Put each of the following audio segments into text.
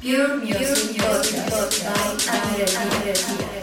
Pure Music Podcast by Andre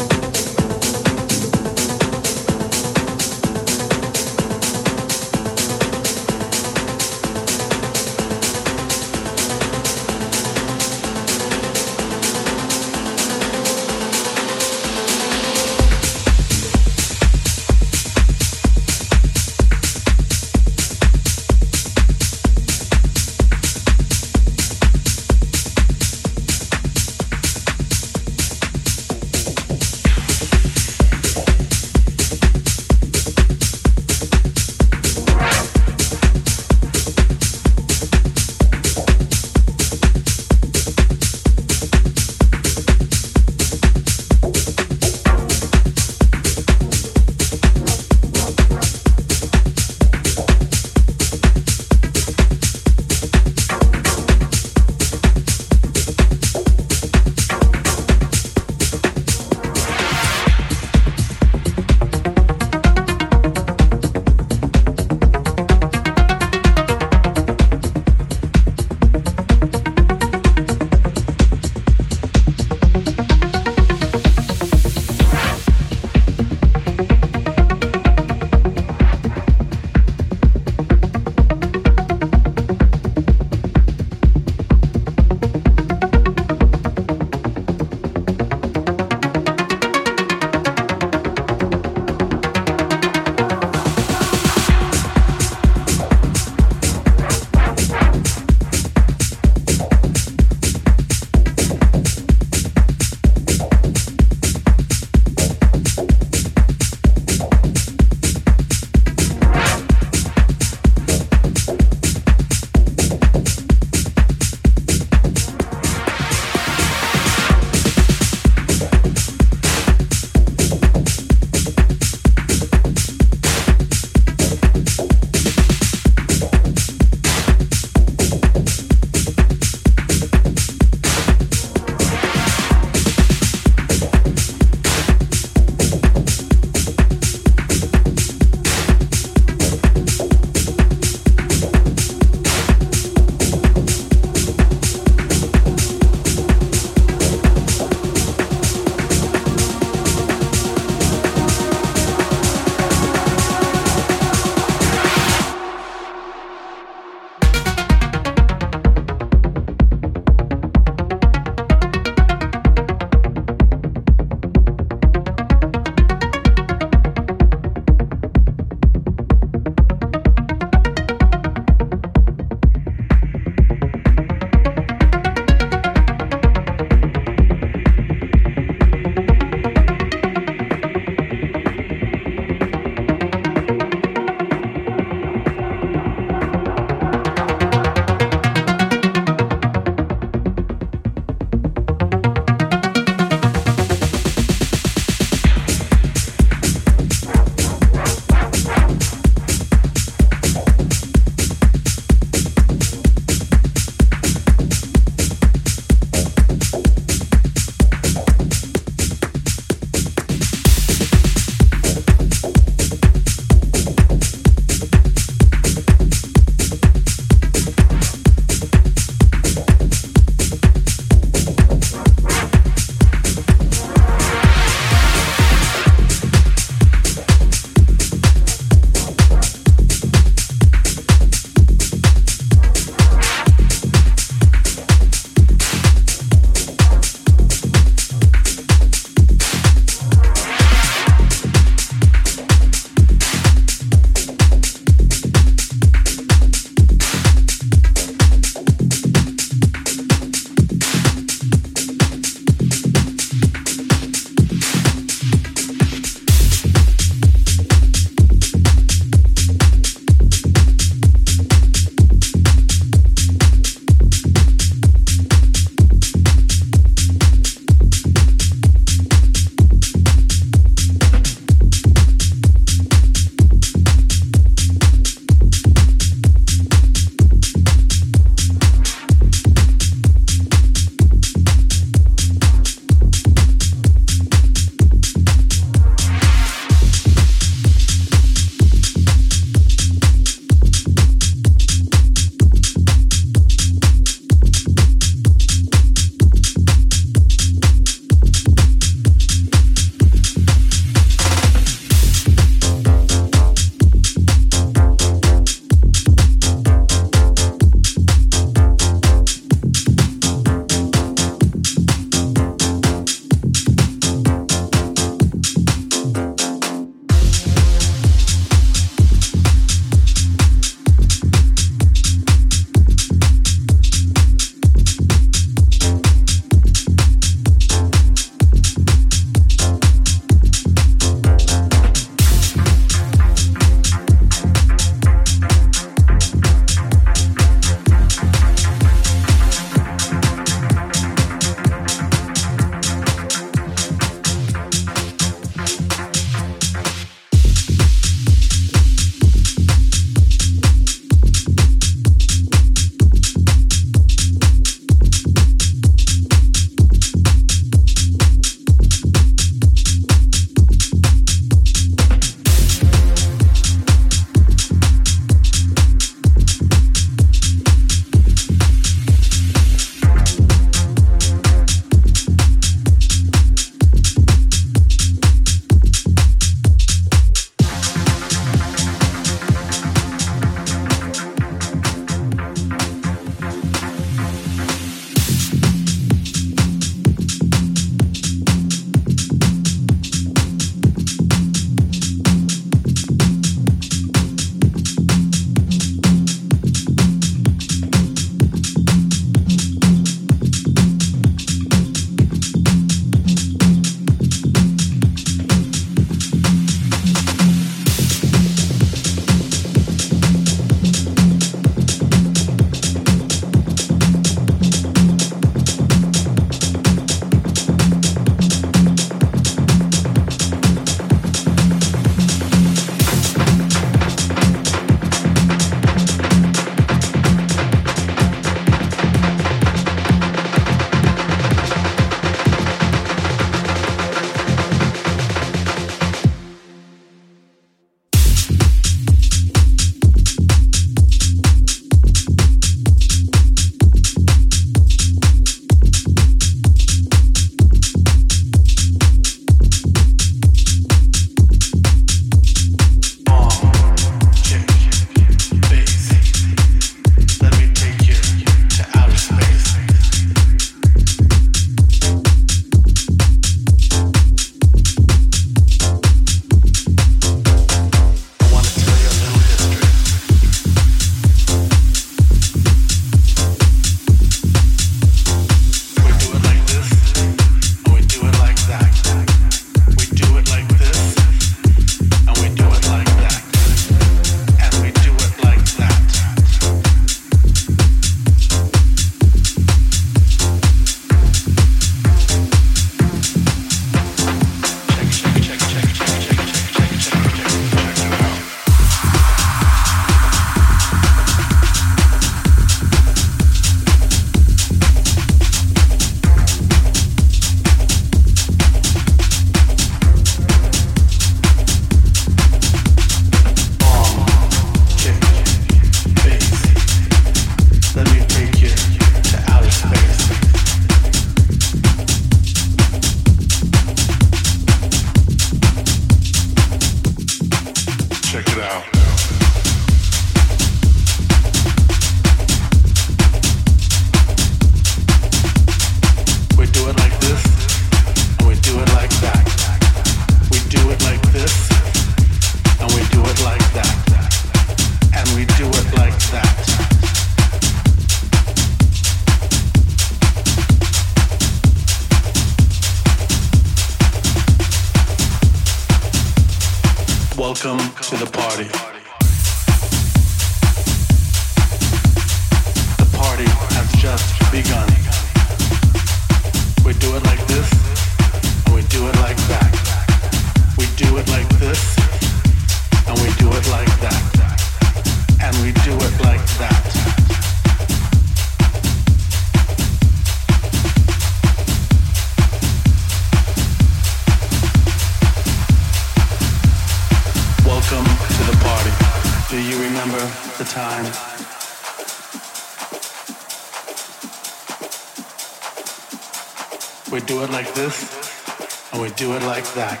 do it like that.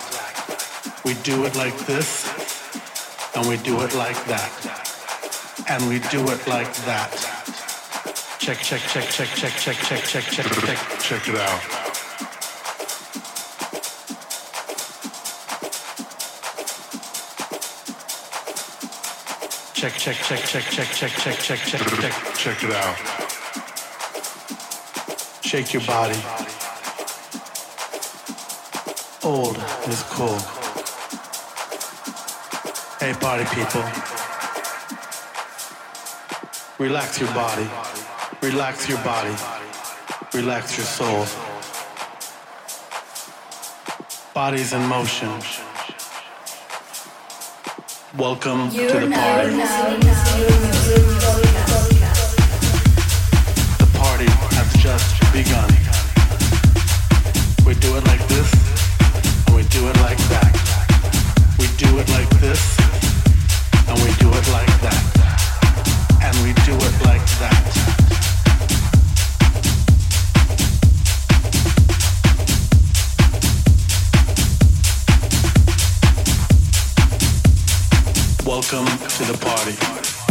We do it like this, and we do it like that. And we do it like that. Check, check, check, check, check, check, check, check, check, check, check it out. Check, check, check, check, check, check, check, check, check, check, check it out. Shake your body. Old is cool. Hey, party people. Relax your body. Relax your body. Relax your soul. Body's in motion. Welcome to You're the now party. listening to Zoom Welcome to the party.